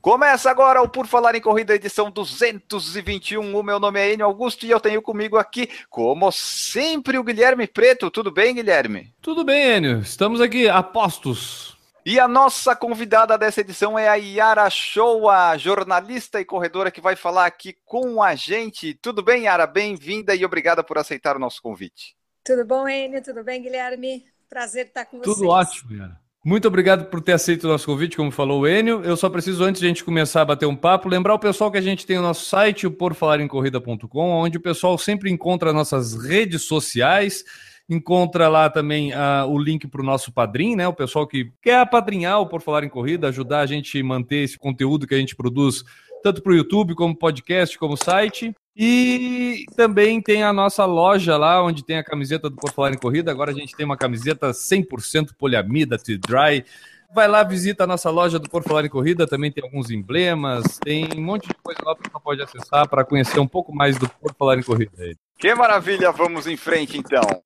Começa agora o Por Falar em Corrida, edição 221. O meu nome é Enio Augusto e eu tenho comigo aqui, como sempre, o Guilherme Preto. Tudo bem, Guilherme? Tudo bem, Enio. Estamos aqui apostos. E a nossa convidada dessa edição é a Yara Showa, jornalista e corredora que vai falar aqui com a gente. Tudo bem, Yara? Bem-vinda e obrigada por aceitar o nosso convite. Tudo bom, Enio? Tudo bem, Guilherme? Prazer estar com vocês. Tudo ótimo, Yara. Muito obrigado por ter aceito o nosso convite, como falou o Enio. Eu só preciso, antes de a gente começar a bater um papo, lembrar o pessoal que a gente tem o nosso site, o porfalarencorrida.com, onde o pessoal sempre encontra nossas redes sociais, encontra lá também uh, o link para o nosso padrinho, né? O pessoal que quer apadrinhar o Por Falar em Corrida, ajudar a gente a manter esse conteúdo que a gente produz, tanto para o YouTube, como podcast, como site. E também tem a nossa loja lá, onde tem a camiseta do Por Falar em Corrida. Agora a gente tem uma camiseta 100% poliamida, T-Dry. Vai lá, visita a nossa loja do Por Falar em Corrida, também tem alguns emblemas, tem um monte de coisa lá que você pode acessar para conhecer um pouco mais do Por Falar em Corrida. Que maravilha, vamos em frente então.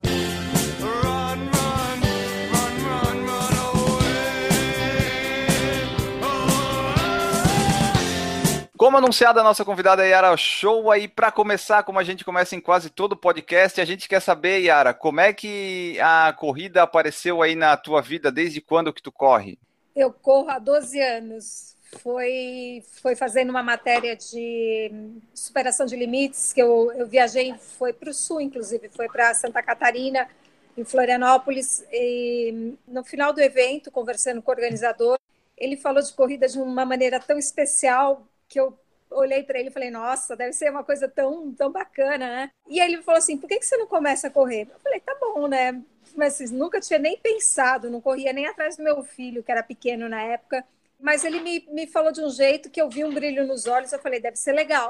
Como anunciado, a nossa convidada é Yara Show aí para começar, como a gente começa em quase todo podcast, a gente quer saber, Yara, como é que a corrida apareceu aí na tua vida, desde quando que tu corre? Eu corro há 12 anos. Foi, foi fazendo uma matéria de superação de limites que eu, eu viajei, foi para o sul, inclusive, foi para Santa Catarina, em Florianópolis. E no final do evento, conversando com o organizador, ele falou de corrida de uma maneira tão especial que eu olhei para ele e falei, nossa, deve ser uma coisa tão, tão bacana, né? E ele falou assim, por que, que você não começa a correr? Eu falei, tá bom, né? Mas assim, nunca tinha nem pensado, não corria nem atrás do meu filho, que era pequeno na época. Mas ele me, me falou de um jeito que eu vi um brilho nos olhos, eu falei, deve ser legal.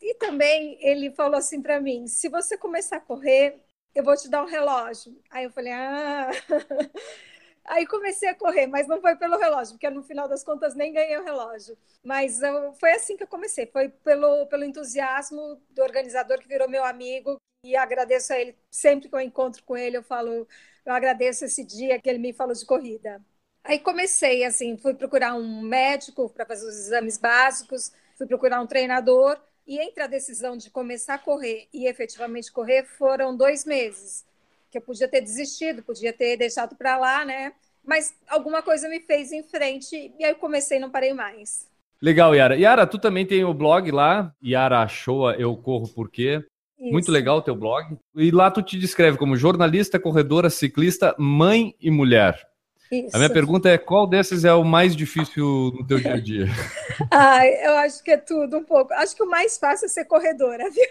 E também ele falou assim para mim, se você começar a correr, eu vou te dar um relógio. Aí eu falei, ah... Aí comecei a correr, mas não foi pelo relógio, porque no final das contas nem ganhei o relógio. Mas eu, foi assim que eu comecei, foi pelo, pelo entusiasmo do organizador que virou meu amigo e agradeço a ele sempre que eu encontro com ele, eu falo, eu agradeço esse dia que ele me falou de corrida. Aí comecei assim, fui procurar um médico para fazer os exames básicos, fui procurar um treinador e entre a decisão de começar a correr e efetivamente correr foram dois meses que eu podia ter desistido, podia ter deixado para lá, né? Mas alguma coisa me fez em frente e aí eu comecei e não parei mais. Legal, Yara. Yara, tu também tem o blog lá, Yara Shoa Eu Corro Por Quê? Isso. Muito legal o teu blog. E lá tu te descreve como jornalista, corredora, ciclista, mãe e mulher. Isso. A minha pergunta é: qual desses é o mais difícil no teu dia a dia? ah, eu acho que é tudo um pouco. Acho que o mais fácil é ser corredora, viu?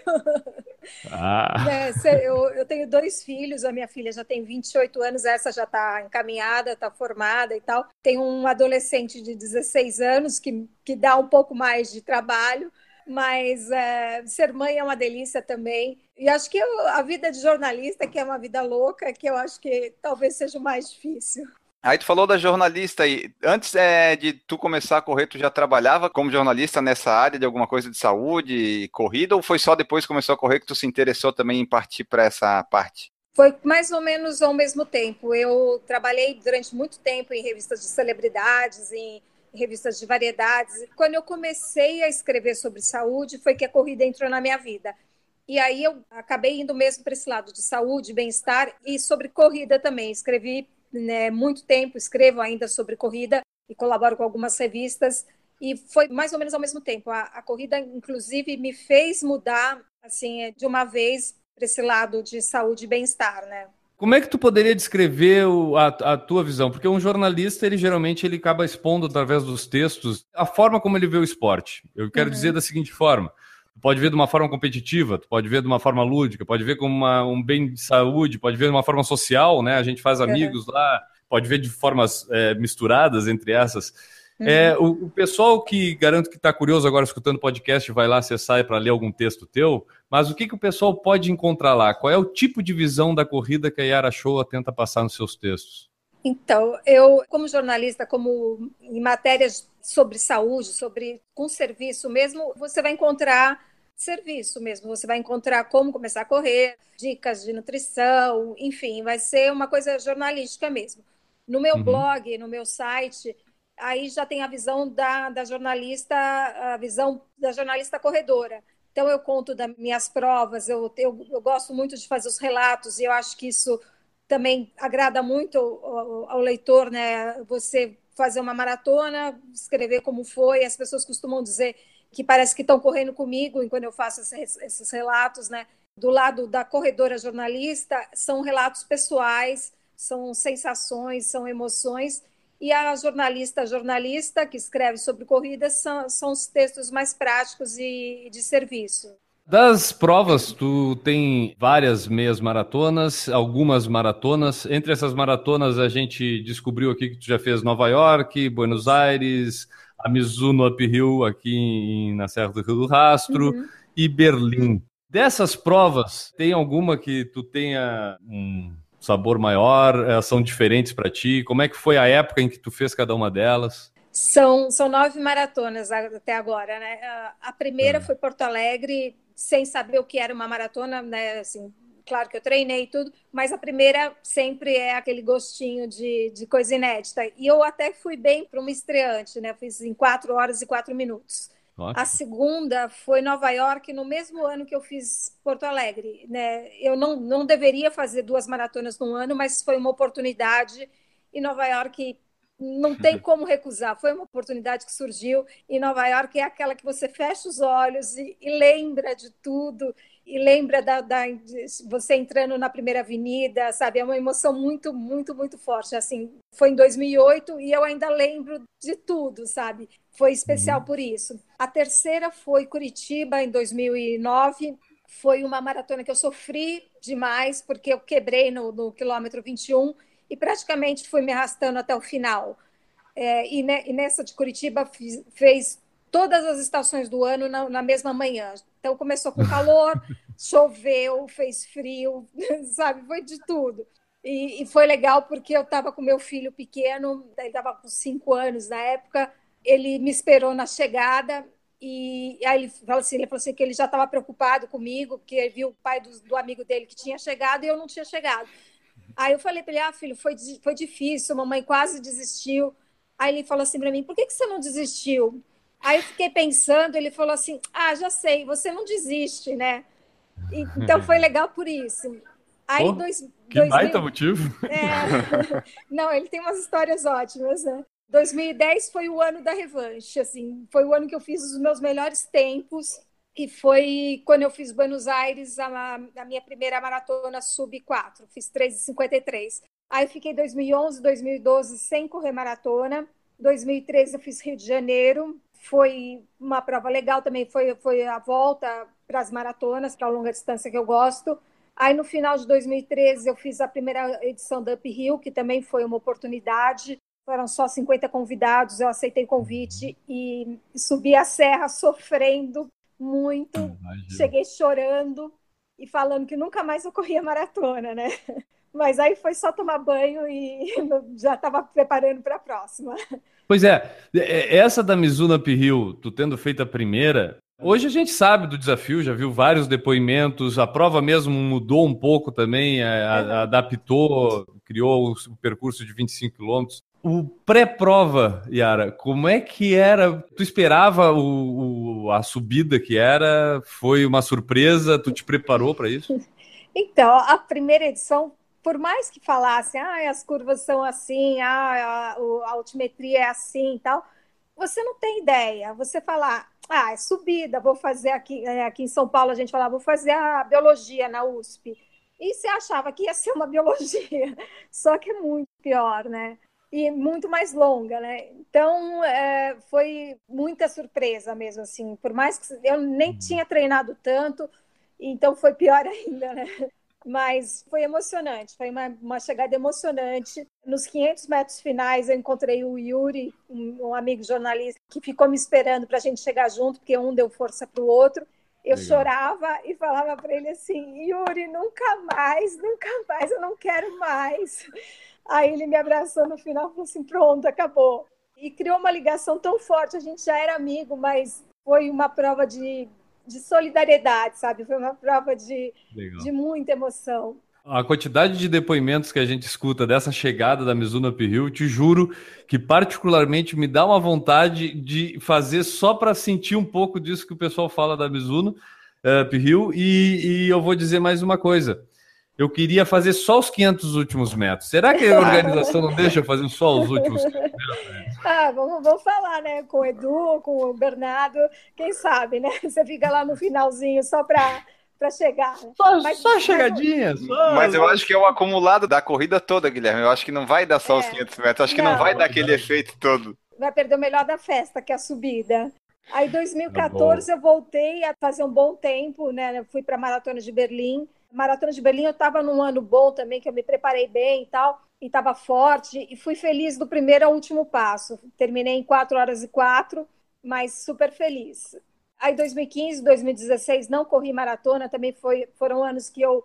Ah. É, eu, eu, tenho dois filhos, a minha filha já tem 28 anos, essa já está encaminhada, está formada e tal. Tem um adolescente de 16 anos que, que dá um pouco mais de trabalho mas é, ser mãe é uma delícia também. E acho que eu, a vida de jornalista, que é uma vida louca, que eu acho que talvez seja o mais difícil. Aí tu falou da jornalista aí. Antes é, de tu começar a correr, tu já trabalhava como jornalista nessa área de alguma coisa de saúde, corrida, ou foi só depois que começou a correr que tu se interessou também em partir para essa parte? Foi mais ou menos ao mesmo tempo. Eu trabalhei durante muito tempo em revistas de celebridades, em revistas de variedades. Quando eu comecei a escrever sobre saúde, foi que a corrida entrou na minha vida. E aí eu acabei indo mesmo para esse lado de saúde, bem-estar e sobre corrida também. Escrevi né, muito tempo, escrevo ainda sobre corrida e colaboro com algumas revistas. E foi mais ou menos ao mesmo tempo. A, a corrida, inclusive, me fez mudar assim de uma vez para esse lado de saúde e bem-estar, né? Como é que tu poderia descrever o, a, a, tua visão? Porque um jornalista, ele geralmente ele acaba expondo através dos textos a forma como ele vê o esporte. Eu quero uhum. dizer da seguinte forma: Tu pode ver de uma forma competitiva, tu pode ver de uma forma lúdica, pode ver como uma, um bem de saúde, pode ver de uma forma social, né? A gente faz amigos lá, pode ver de formas é, misturadas entre essas. Uhum. É, o, o, pessoal que garanto que está curioso agora escutando o podcast vai lá acessar para ler algum texto teu, mas o que, que o pessoal pode encontrar lá? Qual é o tipo de visão da corrida que a Yara Shoa tenta passar nos seus textos? Então, eu, como jornalista, como em matérias sobre saúde, sobre com serviço mesmo, você vai encontrar serviço mesmo. Você vai encontrar como começar a correr, dicas de nutrição, enfim, vai ser uma coisa jornalística mesmo. No meu uhum. blog, no meu site, aí já tem a visão da, da jornalista, a visão da jornalista corredora. Então eu conto das minhas provas, eu, eu, eu gosto muito de fazer os relatos e eu acho que isso também agrada muito ao, ao, leitor, né? Você fazer uma maratona, escrever como foi. As pessoas costumam dizer que parece que estão correndo comigo enquanto eu faço esses, esses relatos, né? Do lado da corredora jornalista, são relatos pessoais, são sensações, são emoções. E a jornalista jornalista que escreve sobre corridas são, são os textos mais práticos e de serviço. Das provas, tu tem várias meias maratonas, algumas maratonas. Entre essas maratonas, a gente descobriu aqui que tu já fez Nova York, Buenos Aires, a Mizuno Uphill aqui em, na Serra do Rio do Rastro uhum. e Berlim. Dessas provas, tem alguma que tu tenha um sabor maior? São diferentes para ti? Como é que foi a época em que tu fez cada uma delas? São, são nove maratonas até agora, né? A primeira uhum. foi Porto Alegre, sem saber o que era uma maratona, né? Assim, claro que eu treinei e tudo, mas a primeira sempre é aquele gostinho de, de coisa inédita. E eu até fui bem para uma estreante, né? Fiz em quatro horas e quatro minutos. A segunda foi Nova York, no mesmo ano que eu fiz Porto Alegre. Né? Eu não, não deveria fazer duas maratonas num ano, mas foi uma oportunidade. E Nova York não tem como recusar. Foi uma oportunidade que surgiu e Nova York é aquela que você fecha os olhos e, e lembra de tudo e lembra da, da você entrando na primeira avenida, sabe? É uma emoção muito, muito, muito forte. Assim, foi em 2008 e eu ainda lembro de tudo, sabe? Foi especial uhum. por isso. A terceira foi Curitiba em 2009. Foi uma maratona que eu sofri demais porque eu quebrei no, no quilômetro 21 e praticamente fui me arrastando até o final. É, e, ne, e, nessa de Curitiba fiz, fez todas as estações do ano na, na mesma manhã. Então começou com calor, choveu, fez frio, sabe? Foi de tudo. E, e foi legal porque eu estava com meu filho pequeno, ele estava com cinco anos na época, ele me esperou na chegada e aí ele falou assim, ele falou assim que ele já estava preocupado comigo, porque ele viu o pai do, do amigo dele que tinha chegado e eu não tinha chegado. Aí eu falei para ele: ah, filho, foi, foi difícil, mamãe quase desistiu. Aí ele falou assim para mim: por que, que você não desistiu? Aí eu fiquei pensando, ele falou assim: ah, já sei, você não desiste, né? E, então foi legal por isso. Aí, Pô, dois, que dois baita mil... motivo. É... Não, ele tem umas histórias ótimas, né? 2010 foi o ano da revanche, assim, foi o ano que eu fiz os meus melhores tempos que foi quando eu fiz Buenos Aires, a, a minha primeira maratona sub 4, fiz 3,53. Aí fiquei 2011, 2012 sem correr maratona. 2013 eu fiz Rio de Janeiro, foi uma prova legal também, foi, foi a volta para as maratonas, para a longa distância que eu gosto. Aí no final de 2013 eu fiz a primeira edição da Uphill, que também foi uma oportunidade. Foram só 50 convidados, eu aceitei o convite e subi a serra sofrendo muito. Imagina. Cheguei chorando e falando que nunca mais eu corria maratona, né? Mas aí foi só tomar banho e já estava preparando para a próxima. Pois é, é, essa da Mizuno Uphill, tu tendo feito a primeira, hoje a gente sabe do desafio, já viu vários depoimentos, a prova mesmo mudou um pouco também, a, a, adaptou, criou o percurso de 25 quilômetros. O pré-prova, Yara, como é que era? Tu esperava o, o, a subida que era? Foi uma surpresa? Tu te preparou para isso? Então, a primeira edição, por mais que falasse, ah, as curvas são assim, ah, a, a altimetria é assim e tal, você não tem ideia. Você falar, ah, é subida, vou fazer aqui, é, aqui em São Paulo a gente falava, vou fazer a biologia na USP. E você achava que ia ser uma biologia, só que é muito pior, né? E muito mais longa, né? Então é, foi muita surpresa mesmo, assim. Por mais que eu nem uhum. tinha treinado tanto, então foi pior ainda, né? mas foi emocionante, foi uma, uma chegada emocionante. Nos 500 metros finais, eu encontrei o Yuri, um, um amigo jornalista, que ficou me esperando para a gente chegar junto, porque um deu força para o outro. Eu Legal. chorava e falava para ele assim: Yuri, nunca mais, nunca mais, eu não quero mais. Aí ele me abraçou no final e falou assim: pronto, acabou. E criou uma ligação tão forte. A gente já era amigo, mas foi uma prova de, de solidariedade, sabe? Foi uma prova de, de muita emoção. A quantidade de depoimentos que a gente escuta dessa chegada da Mizuno Uphill, te juro que particularmente me dá uma vontade de fazer só para sentir um pouco disso que o pessoal fala da Mizuno uh. E, e eu vou dizer mais uma coisa. Eu queria fazer só os 500 últimos metros. Será que a organização não deixa fazer só os últimos 500 metros? Ah, vamos, vamos falar, né? Com o Edu, com o Bernardo, quem sabe, né? Você fica lá no finalzinho só para para chegar. Só, mas, só chegadinha. Só... Mas eu acho que é o acumulado da corrida toda, Guilherme. Eu acho que não vai dar só é. os 500 metros. Eu acho que não, não vai dar aquele efeito todo. Vai perder o melhor da festa, que é a subida. Aí, em 2014, tá eu voltei a fazer um bom tempo, né? Eu fui para a Maratona de Berlim. Maratona de Berlim eu estava num ano bom também, que eu me preparei bem e tal, e estava forte, e fui feliz do primeiro ao último passo. Terminei em 4 horas e 4, mas super feliz. Aí 2015, 2016 não corri maratona, também foi, foram anos que eu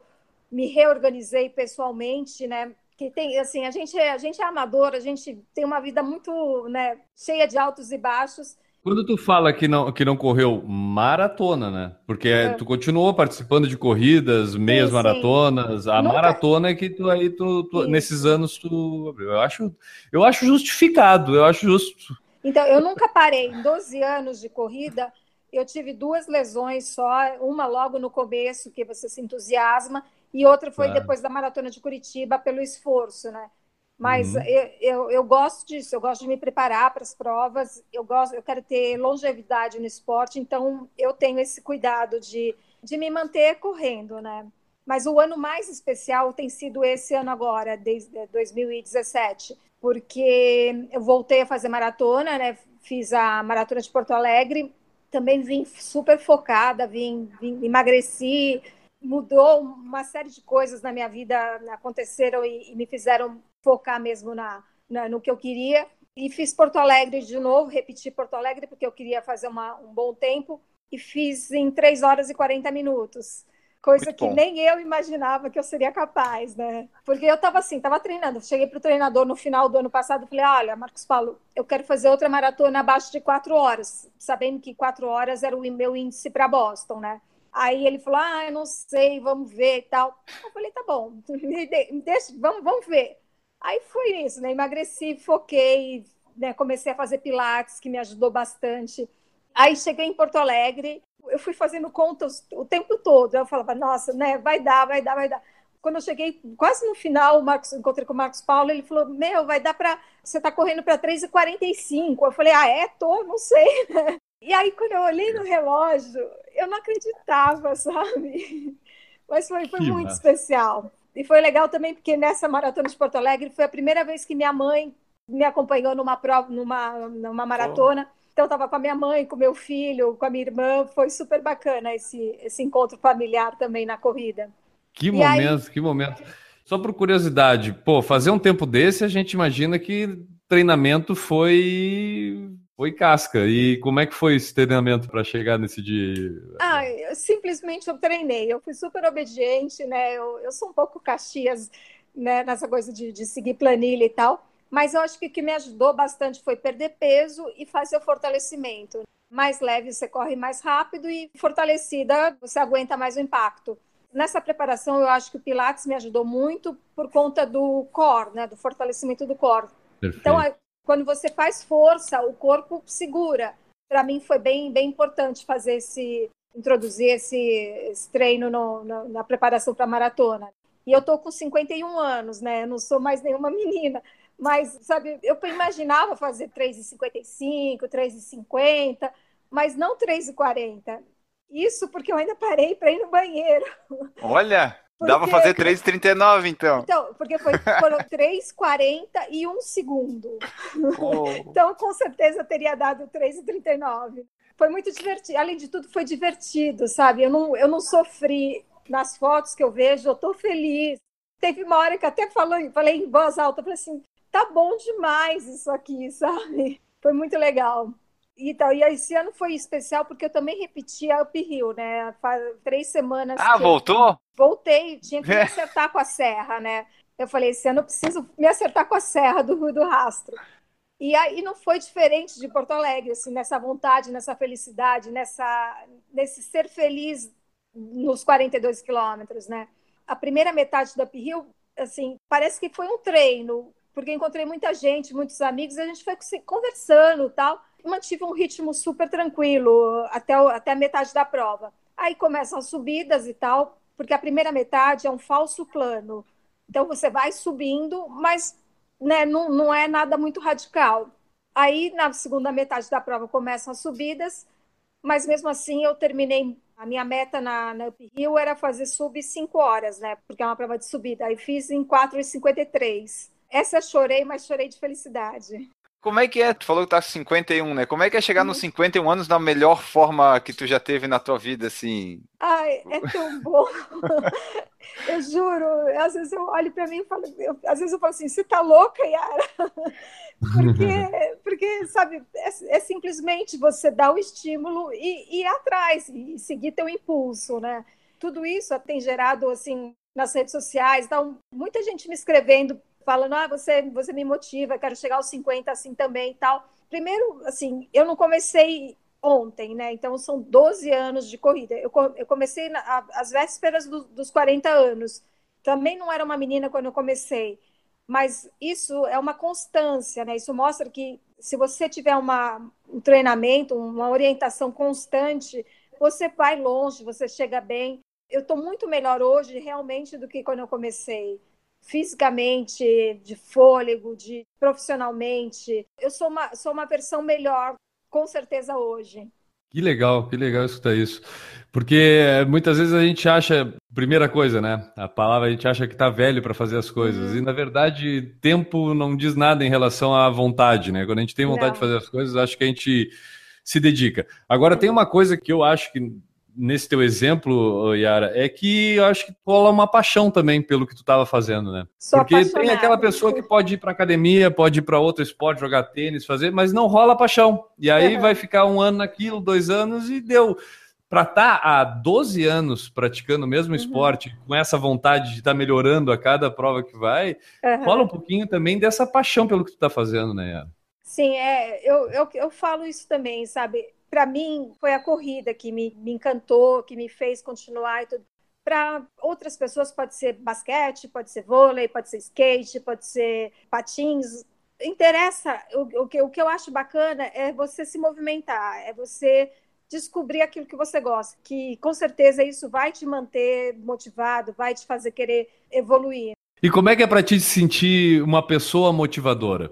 me reorganizei pessoalmente, né? Que tem assim, a gente é, a gente é amador, a gente tem uma vida muito, né, cheia de altos e baixos. Quando tu fala que não, que não correu maratona, né? Porque é. tu continuou participando de corridas, meias sim, maratonas, sim. a Nunca... maratona é que tu aí tu, tu nesses anos tu eu acho eu acho justificado, eu acho justo. Então, eu nunca parei em 12 anos de corrida eu tive duas lesões só, uma logo no começo, que você se entusiasma, e outra foi claro. depois da maratona de Curitiba, pelo esforço, né? Mas uhum. eu, eu, eu, gosto disso, eu gosto de me preparar para as provas, eu gosto, eu quero ter longevidade no esporte, então eu tenho esse cuidado de, de me manter correndo, né? Mas o ano mais especial tem sido esse ano agora, desde 2017, porque eu voltei a fazer maratona, né? Fiz a maratona de Porto Alegre também vim super focada, vim, vim emagreci, mudou uma série de coisas na minha vida, aconteceram e, e me fizeram focar mesmo na, na, no que eu queria. E fiz Porto Alegre de novo, repeti Porto Alegre porque eu queria fazer uma, um bom tempo e fiz em 3 horas e 40 minutos. Coisa Muito que bom. nem eu imaginava que eu seria capaz, né? Porque eu estava assim, estava treinando. Cheguei para o treinador no final do ano passado e falei: Olha, Marcos Paulo, eu quero fazer outra maratona abaixo de quatro horas, sabendo que quatro horas era o meu índice para Boston, né? Aí ele falou: Ah, eu não sei, vamos ver e tal. Eu falei: Tá bom, deixa, vamos, vamos ver. Aí foi isso, né? Emagreci, foquei, né? comecei a fazer pilates, que me ajudou bastante. Aí cheguei em Porto Alegre, eu fui fazendo contas o tempo todo. Eu falava, nossa, né, vai dar, vai dar, vai dar. Quando eu cheguei quase no final, Marcos, encontrei com o Marcos Paulo, ele falou: Meu, vai dar para. Você está correndo para 3h45. Eu falei: Ah, é? Tô, não sei. E aí, quando eu olhei no relógio, eu não acreditava, sabe? Mas foi, foi muito massa. especial. E foi legal também, porque nessa maratona de Porto Alegre foi a primeira vez que minha mãe me acompanhou numa prova, numa, numa maratona. Oh. Então, estava com a minha mãe, com meu filho, com a minha irmã. Foi super bacana esse, esse encontro familiar também na corrida. Que e momento, aí... que momento. Só por curiosidade, pô, fazer um tempo desse, a gente imagina que treinamento foi foi casca. E como é que foi esse treinamento para chegar nesse dia? Ah, eu, simplesmente eu treinei. Eu fui super obediente, né? Eu, eu sou um pouco caxias né, nessa coisa de, de seguir planilha e tal. Mas eu acho que o que me ajudou bastante foi perder peso e fazer o fortalecimento. Mais leve você corre mais rápido e fortalecida você aguenta mais o impacto. Nessa preparação eu acho que o Pilates me ajudou muito por conta do core, né, do fortalecimento do core. Perfeito. Então, quando você faz força, o corpo segura. Para mim foi bem, bem importante fazer esse introduzir esse, esse treino no, no, na preparação para a maratona. E eu tô com 51 anos, né? Eu não sou mais nenhuma menina. Mas, sabe, eu imaginava fazer 3,55, 3,50, mas não 3,40. Isso porque eu ainda parei para ir no banheiro. Olha, porque... dá para fazer 3,39 então. Então, porque foi, foram 3,40 e um segundo. Oh. Então, com certeza teria dado 3,39. Foi muito divertido. Além de tudo, foi divertido, sabe? Eu não, eu não sofri nas fotos que eu vejo, eu tô feliz. Teve uma hora que até falei, falei em voz alta, falei assim, tá bom demais isso aqui, sabe? Foi muito legal. Então, e esse ano foi especial porque eu também repeti a Up Hill, né? Faz três semanas. Ah, voltou? Voltei, tinha que me acertar com a serra, né? Eu falei, esse ano eu preciso me acertar com a serra do, do rastro. E aí não foi diferente de Porto Alegre, assim, nessa vontade, nessa felicidade, nessa, nesse ser feliz nos 42 quilômetros, né? A primeira metade da Up Hill, assim, parece que foi um treino, porque encontrei muita gente, muitos amigos, e a gente foi conversando tal. Mantive um ritmo super tranquilo até, até a metade da prova. Aí começam as subidas e tal, porque a primeira metade é um falso plano. Então você vai subindo, mas né, não, não é nada muito radical. Aí, na segunda metade da prova, começam as subidas, mas mesmo assim eu terminei. A minha meta na, na Up Hill era fazer sub 5 horas, né? Porque é uma prova de subida. Aí fiz em 4,53. Essa chorei, mas chorei de felicidade. Como é que é? Tu falou que tá com 51, né? Como é que é chegar nos 51 uhum. anos na melhor forma que tu já teve na tua vida, assim? Ai, é tão bom. eu juro. Às vezes eu olho para mim e falo, eu, às vezes eu falo assim, você tá louca, Yara? porque, porque, sabe, é, é, simplesmente você dar o estímulo e, e ir atrás e seguir teu impulso, né? Tudo isso tem gerado, assim, nas redes sociais, então, muita gente me escrevendo falando, ah, você, você me motiva, quero chegar aos 50 assim também e tal. Primeiro, assim, eu não comecei ontem, né? Então são 12 anos de corrida. Eu, eu comecei na, às vésperas do, dos 40 anos. Também não era uma menina quando eu comecei, mas isso é uma constância, né? Isso mostra que se você tiver uma, um treinamento, uma orientação constante, você vai longe, você chega bem. Eu estou muito melhor hoje, realmente, do que quando eu comecei fisicamente, de fôlego, de profissionalmente. Eu sou uma, sou uma versão melhor, com certeza, hoje. Que legal, que legal escutar isso. Porque muitas vezes a gente acha, primeira coisa, né? A palavra a gente acha que está velho para fazer as coisas. Uhum. E na verdade, tempo não diz nada em relação à vontade, né? Quando a gente tem vontade não. de fazer as coisas, acho que a gente se dedica. Agora, tem uma coisa que eu acho que nesse teu exemplo, Yara, é que eu acho que rola uma paixão também pelo que tu estava fazendo, né? Sou Porque tem aquela pessoa que pode ir para academia, pode ir para outro esporte, jogar tênis, fazer, mas não rola paixão. E aí uhum. vai ficar um ano naquilo, dois anos e deu. Para estar tá há 12 anos praticando o mesmo uhum. esporte, com essa vontade de estar tá melhorando a cada prova que vai, uhum. rola um pouquinho também dessa paixão pelo que tu está fazendo, né, Yara? Sim, é, eu, eu, eu falo isso também, sabe? Para mim foi a corrida que me, me, encantou, que me fez continuar e tudo. Para outras pessoas pode ser basquete, pode ser vôlei, pode ser skate, pode ser patins. Interessa, o, o, que, o que eu acho bacana é você se movimentar, é você descobrir aquilo que você gosta, que com certeza isso vai te manter motivado, vai te fazer querer evoluir. E como é que é para ti se sentir uma pessoa motivadora?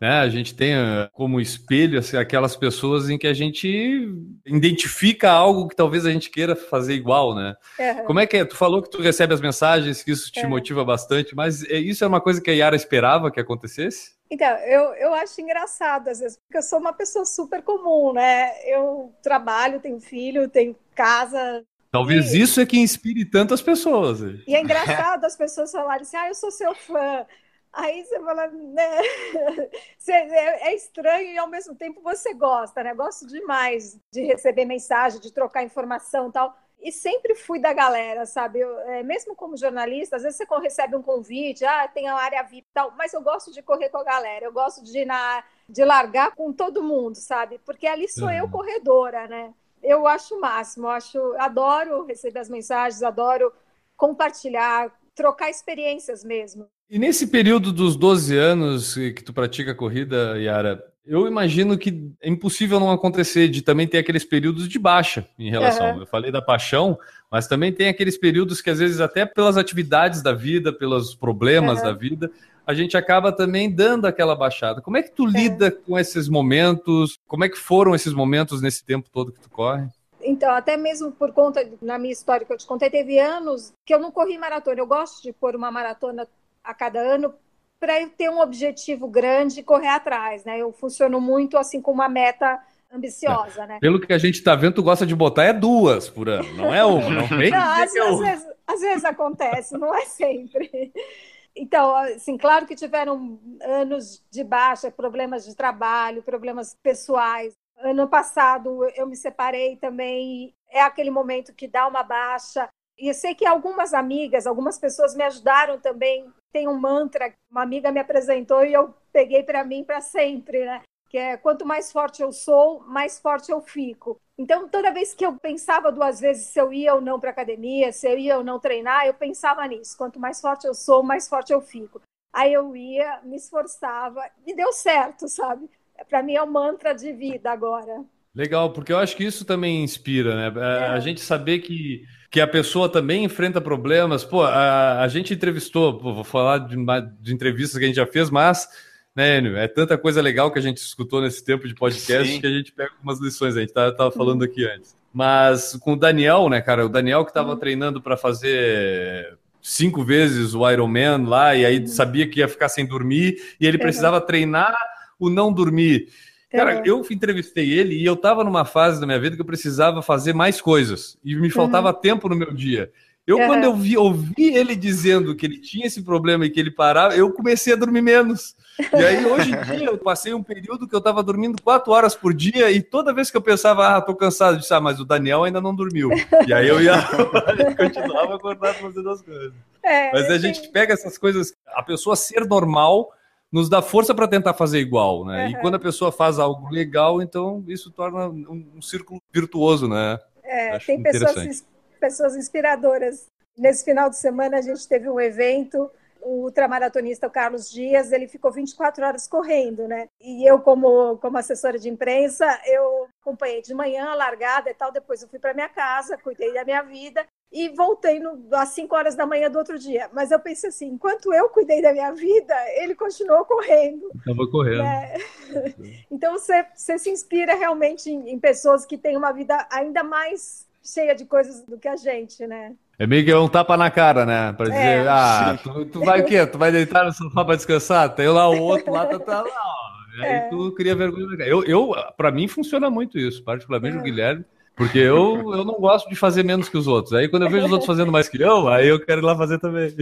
Né? A gente tem eh, como espelho assim, aquelas pessoas em que a gente identifica algo que talvez a gente queira fazer igual, né? Uhum. Como é que é? Tu falou que tu recebe as mensagens, que isso te uhum. motiva bastante, mas eh, isso é uma coisa que a Yara esperava que acontecesse? Então, eu, eu acho engraçado às vezes, porque eu sou uma pessoa super comum, né? Eu trabalho, tenho filho, tenho casa, Talvez e... isso é que inspire tantas pessoas. E é engraçado as pessoas falarem assim: ah, eu sou seu fã. Aí você fala, né? É, é estranho e ao mesmo tempo você gosta, né? Gosto demais de receber mensagem, de trocar informação e tal. E sempre fui da galera, sabe? Eu, é, mesmo como jornalista, às vezes você recebe um convite, ah, tem a área VIP e tal, mas eu gosto de correr com a galera, eu gosto de, na, de largar com todo mundo, sabe? Porque ali sou uhum. eu corredora, né? Eu acho o máximo, acho, adoro receber as mensagens, adoro compartilhar, trocar experiências mesmo. E nesse período dos 12 anos que tu pratica corrida, Yara, eu imagino que é impossível não acontecer de também ter aqueles períodos de baixa em relação. Uhum. Eu falei da paixão, mas também tem aqueles períodos que às vezes até pelas atividades da vida, pelos problemas uhum. da vida, a gente acaba também dando aquela baixada. Como é que tu é. lida com esses momentos? Como é que foram esses momentos nesse tempo todo que tu corre? Então, até mesmo por conta, na minha história que eu te contei, teve anos que eu não corri maratona. Eu gosto de pôr uma maratona a cada ano para eu ter um objetivo grande e correr atrás, né? Eu funciono muito assim com uma meta ambiciosa, né? Pelo que a gente tá vendo, tu gosta de botar é duas por ano, não é uma. Não vem Não, às, é às vezes, às vezes acontece, não é sempre. Então, assim, claro que tiveram anos de baixa, problemas de trabalho, problemas pessoais. Ano passado eu me separei também, é aquele momento que dá uma baixa. E eu sei que algumas amigas, algumas pessoas me ajudaram também. Tem um mantra, uma amiga me apresentou e eu peguei para mim para sempre, né? Que é quanto mais forte eu sou, mais forte eu fico. Então, toda vez que eu pensava duas vezes se eu ia ou não para academia, se eu ia ou não treinar, eu pensava nisso. Quanto mais forte eu sou, mais forte eu fico. Aí eu ia, me esforçava e deu certo, sabe? Para mim é um mantra de vida agora. Legal, porque eu acho que isso também inspira, né? A, É. a gente saber que, que a pessoa também enfrenta problemas. Pô, a, a gente entrevistou, pô, vou falar de, uma- de entrevistas que a gente já fez, mas, né, Enio, é tanta coisa legal que a gente escutou nesse tempo de podcast Sim. que a gente pega algumas lições. A gente tava, tava falando aqui antes. Mas com o Daniel, né, cara? O Daniel que tava treinando para fazer cinco vezes o Ironman lá, e aí sabia que ia ficar sem dormir, e ele Uhum. precisava treinar o não dormir. Cara, Uhum. eu entrevistei ele e eu tava numa fase da minha vida que eu precisava fazer mais coisas e me faltava tempo no meu dia. Eu, Uhum. quando eu vi, ouvi ele dizendo que ele tinha esse problema e que ele parava, eu comecei a dormir menos. E aí, hoje em dia, eu passei um período que eu tava dormindo quatro horas por dia e toda vez que eu pensava, ah, tô cansado, eu disse, ah, mas o Daniel ainda não dormiu. E aí eu ia, continuava acordado fazendo as coisas. É, Mas a eu gente pega essas coisas, a pessoa ser normal nos dá força para tentar fazer igual, né? E Uhum. quando a pessoa faz algo legal, então isso torna um, um círculo virtuoso, né? É, Acho tem pessoas, pessoas inspiradoras. Nesse final de semana a gente teve um evento, o ultramaratonista o Carlos Dias, ele ficou 24 horas correndo, né? E eu, como, como assessora de imprensa, eu acompanhei de manhã a largada e tal, depois eu fui para minha casa, cuidei da minha vida e voltei no, às 5 horas da manhã do outro dia. Mas eu pensei assim, enquanto eu cuidei da minha vida, ele continuou correndo. Tava correndo. né? Então você, você se inspira realmente em, em pessoas que têm uma vida ainda mais cheia de coisas do que a gente, né? É meio que um tapa na cara, né? Pra dizer, É. ah, tu, tu vai o quê? Tu vai deitar no sofá pra descansar? Tem lá o outro lá, tá, tá lá, ó. E aí É. tu cria vergonha. Eu, eu, pra mim, funciona muito isso, particularmente É. o Guilherme. Porque eu, eu não gosto de fazer menos que os outros. Aí quando eu vejo os outros fazendo mais que eu, aí eu quero ir lá fazer também.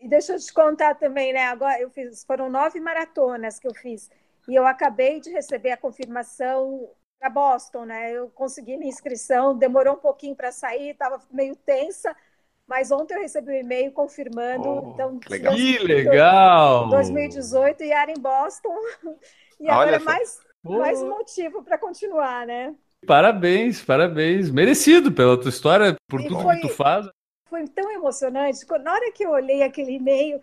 E deixa eu te contar também, né? Agora eu fiz, foram nove maratonas que eu fiz e eu acabei de receber a confirmação para Boston, né? Eu consegui minha inscrição, demorou um pouquinho para sair, estava meio tensa, mas ontem eu recebi um e-mail confirmando. Oh, então, que legal. Que legal! 2018 e era em Boston. E Olha agora é só. mais, mais motivo para continuar, né? Parabéns, parabéns. Merecido pela tua história, por E tudo foi- que tu faz. foi tão emocionante. Na hora que eu olhei aquele e-mail,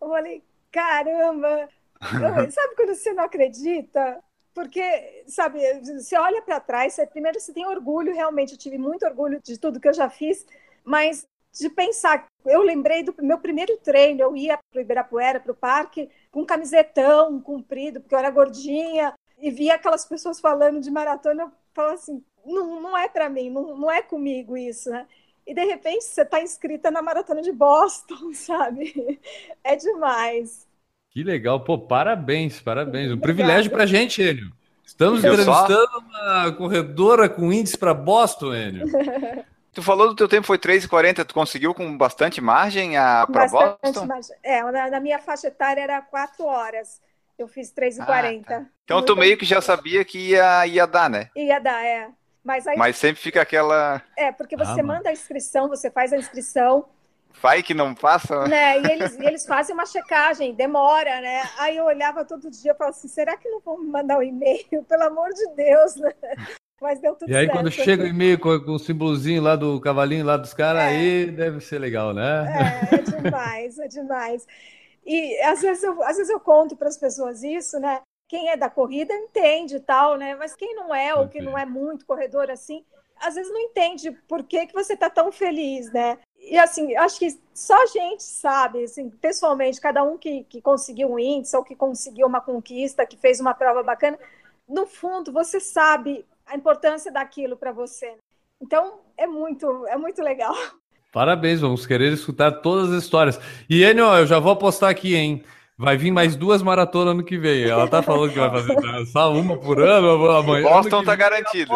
eu falei, caramba! Eu- sabe quando você não acredita? Porque, sabe, você olha para trás, você, primeiro você tem orgulho, realmente, eu tive muito orgulho de tudo que eu já fiz, mas de pensar, eu lembrei do meu primeiro treino, eu ia para o Ibirapuera, para o parque, com um camisetão comprido, porque eu era gordinha, e via aquelas pessoas falando de maratona, eu falava assim, não, não é para mim, não, não é comigo isso, né? E de repente você está inscrita na maratona de Boston, sabe? É demais. Que legal, pô, parabéns, parabéns. Um Obrigada. privilégio pra gente, Enio. Estamos Eu só- entrevistando uma corredora com índice para Boston, Enio. Tu falou do teu tempo foi 3,40, tu conseguiu com bastante margem a para Boston? mais- É, na, na minha faixa etária era 4 horas. Eu fiz 3h40. Ah, Então tu meio que já sabia que ia, ia dar, né? Ia dar, é. Mas aí, Mas sempre fica aquela. é, porque você Ah, manda a inscrição, você faz a inscrição, Vai que não passa. né? E eles, e eles fazem uma checagem, demora, né? Aí eu olhava todo dia e falava assim: será que não vão me mandar um e-mail? Pelo amor de Deus, né? Mas deu tudo E aí, certo. quando chega o e-mail com, com o símbolozinho lá do cavalinho lá dos caras, É. aí deve ser legal, né? É, é demais, é demais. E às vezes eu, às vezes eu conto para as pessoas isso, né? Quem é da corrida entende e tal, né? Mas quem não é, ou que não é muito corredor assim, às vezes não entende por que, que você está tão feliz, né? E assim, acho que só a gente sabe, assim, pessoalmente, cada um que, que conseguiu um índice ou que conseguiu uma conquista, que fez uma prova bacana, no fundo você sabe a importância daquilo para você. Então é muito, é muito legal. Parabéns, vamos querer escutar todas as histórias. E Enio, eu já vou apostar aqui, hein? Vai vir mais duas maratonas ano que vem. Ela tá falando que vai fazer só uma por ano amanhã. Boston tá garantido.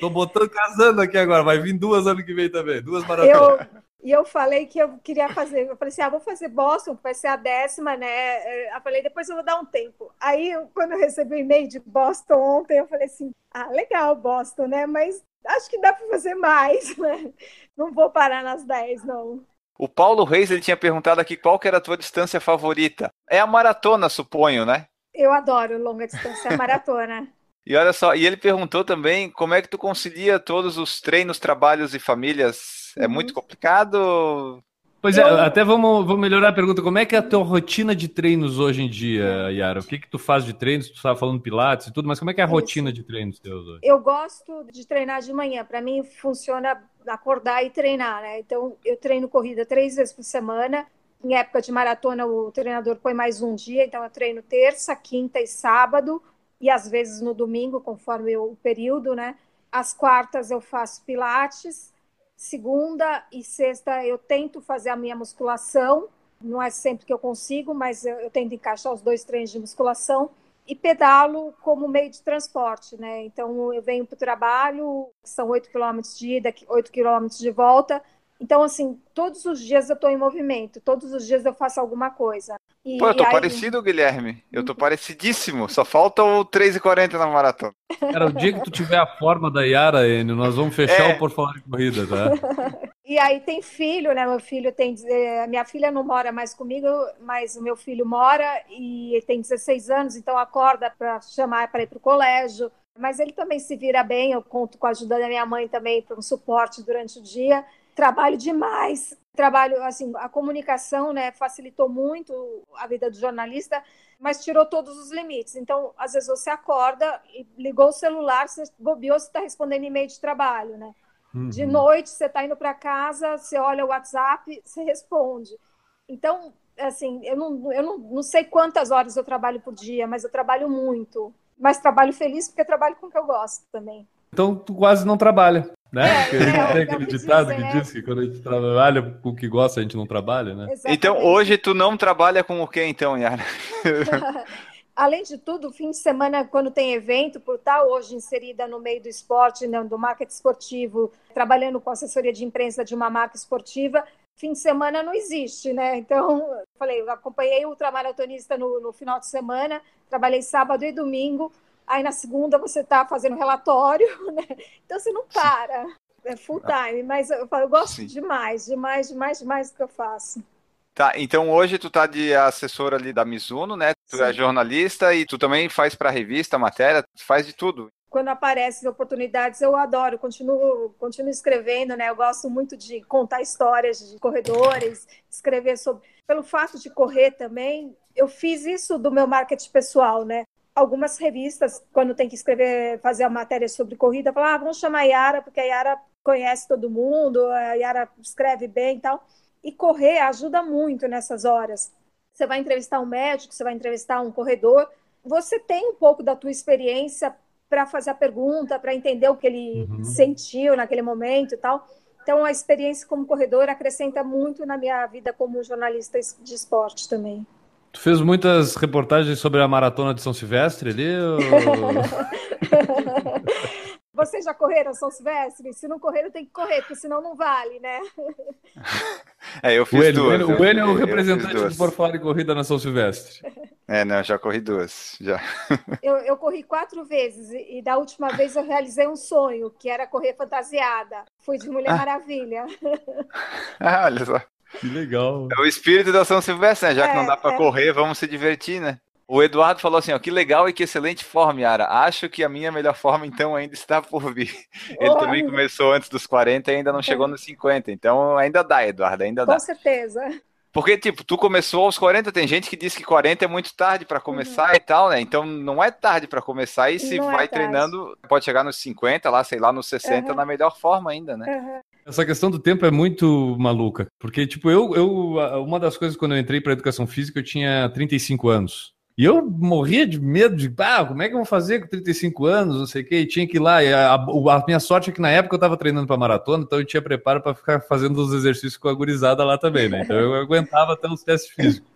Tô botando casando aqui agora. Vai vir duas ano que vem também. Duas maratonas. Eu, e eu falei que eu queria fazer. Eu falei assim: ah, vou fazer Boston, que vai ser a décima, né? Eu falei, depois eu vou dar um tempo. Aí, quando eu recebi o e-mail de Boston ontem, eu falei assim: ah, legal, Boston, né? Mas acho que dá para fazer mais, né? Não vou parar nas 10, não. O Paulo Reis ele tinha perguntado aqui qual que era a tua distância favorita. É a maratona, suponho, né? Eu adoro longa distância, a maratona. e olha só, e ele perguntou também como é que tu concilia todos os treinos, trabalhos e famílias. É uhum. muito complicado? Pois é, até vamos, vamos melhorar a pergunta. Como é que é a tua rotina de treinos hoje em dia, Yara? O que que tu faz de treinos? Tu estava falando pilates e tudo, mas como é que é a Isso. rotina de treinos teus hoje? Eu gosto de treinar de manhã. Para mim funciona acordar e treinar, né? Então eu treino corrida três vezes por semana. Em época de maratona o treinador põe mais um dia, então eu treino terça, quinta e sábado e às vezes no domingo, conforme o período, né? Às quartas eu faço pilates Segunda e sexta eu tento fazer a minha musculação, não é sempre que eu consigo, mas eu, eu tento encaixar os dois treinos de musculação e pedalo como meio de transporte, né? Então eu venho para o trabalho, são oito quilômetros de ida, oito quilômetros de volta. Então, assim, todos os dias eu estou em movimento, todos os dias eu faço alguma coisa. E, Pô, eu tô aí... parecido, Guilherme. Eu tô parecidíssimo. Só falta o 3,40 na maratona. Cara, o dia que tu tiver a forma da Yara, Enio, nós vamos fechar é. o Por Falar em Corrida, tá? E aí tem filho, né? Meu filho tem. Eh, minha filha não mora mais comigo, mas o meu filho mora e tem 16 anos, então acorda para chamar para ir para o colégio. Mas ele também se vira bem, eu conto com a ajuda da minha mãe também para um suporte durante o dia. Trabalho demais, trabalho, assim, a comunicação, né, facilitou muito a vida do jornalista, mas tirou todos os limites. Então, às vezes você acorda e ligou o celular, você bobeou, você está respondendo e-mail de trabalho, né? Uhum. De noite, você está indo para casa, você olha o WhatsApp, você responde. Então, assim, eu, não, eu não, não sei quantas horas eu trabalho por dia, mas eu trabalho muito. Mas trabalho feliz porque trabalho com o que eu gosto também. Então, tu quase não trabalha. Né? É, é, tem aquele ditado dizem, que né? diz que quando a gente trabalha com o que gosta, a gente não trabalha, né? Exatamente. Então hoje tu não trabalha com o que então, Yara? Além de tudo, fim de semana, quando tem evento, por estar hoje inserida no meio do esporte, né, do marketing esportivo, trabalhando com assessoria de imprensa de uma marca esportiva, fim de semana não existe, né? Então, falei, eu acompanhei o ultramaratonista no, no final de semana, trabalhei sábado e domingo, aí na segunda você está fazendo relatório, né? Então você não para. É full time, mas eu, eu gosto Sim. demais, demais, demais, demais do que eu faço. Tá, então hoje tu tá de assessora ali da Mizuno, né? Tu é Sim. é jornalista e tu também faz para revista, matéria, faz de tudo. Quando aparecem oportunidades, eu adoro, continuo, continuo escrevendo, né? Eu gosto muito de contar histórias de corredores, escrever sobre. Pelo fato de correr também, eu fiz isso do meu marketing pessoal, né? algumas revistas, quando tem que escrever, fazer a matéria sobre corrida, falam, ah, vamos chamar a Yara, porque a Yara conhece todo mundo, a Yara escreve bem e tal. E correr ajuda muito nessas horas. Você vai entrevistar um médico, você vai entrevistar um corredor, você tem um pouco da tua experiência para fazer a pergunta, para entender o que ele uhum. sentiu naquele momento e tal. Então, a experiência como corredor acrescenta muito na minha vida como jornalista de esporte também. Tu fez muitas reportagens sobre a maratona de São Silvestre ali? Ou... Vocês já correram São Silvestre? Se não correram, tem que correr, porque senão não vale, né? É, eu fiz o duas. O Enio é o representante do Por Fora de Corrida na São Silvestre. É, não, já corri duas, já. Eu, eu corri quatro vezes e da última vez eu realizei um sonho, que era correr fantasiada. Fui de Mulher ah. Maravilha. Ah, olha só. Que legal. É o espírito da São Silvestre, né? Já é, que não dá para é. correr, vamos se divertir, né? O Eduardo falou assim, ó, que legal e que excelente forma, Yara. Acho que a minha melhor forma, então, ainda está por vir. Ele também começou antes dos 40 e ainda não chegou nos 50. Então, ainda dá, Eduardo, ainda dá. Com certeza. Porque, tipo, tu começou aos 40, tem gente que diz que 40 é muito tarde para começar uhum. e tal, né? Então não é tarde para começar e se não é vai é treinando, pode chegar nos 50, lá, sei lá, nos 60 uhum. na melhor forma ainda, né? Uhum. Essa questão do tempo é muito maluca, porque, tipo, eu, eu uma das coisas quando eu entrei para educação física, eu tinha 35 anos. E eu morria de medo de, ah, como é que eu vou fazer com 35 anos, não sei o quê, e tinha que ir lá. E a, a, minha sorte é que na época eu estava treinando para maratona, então eu tinha preparo para ficar fazendo os exercícios com a gurizada lá também, né? Então eu aguentava até os testes físicos.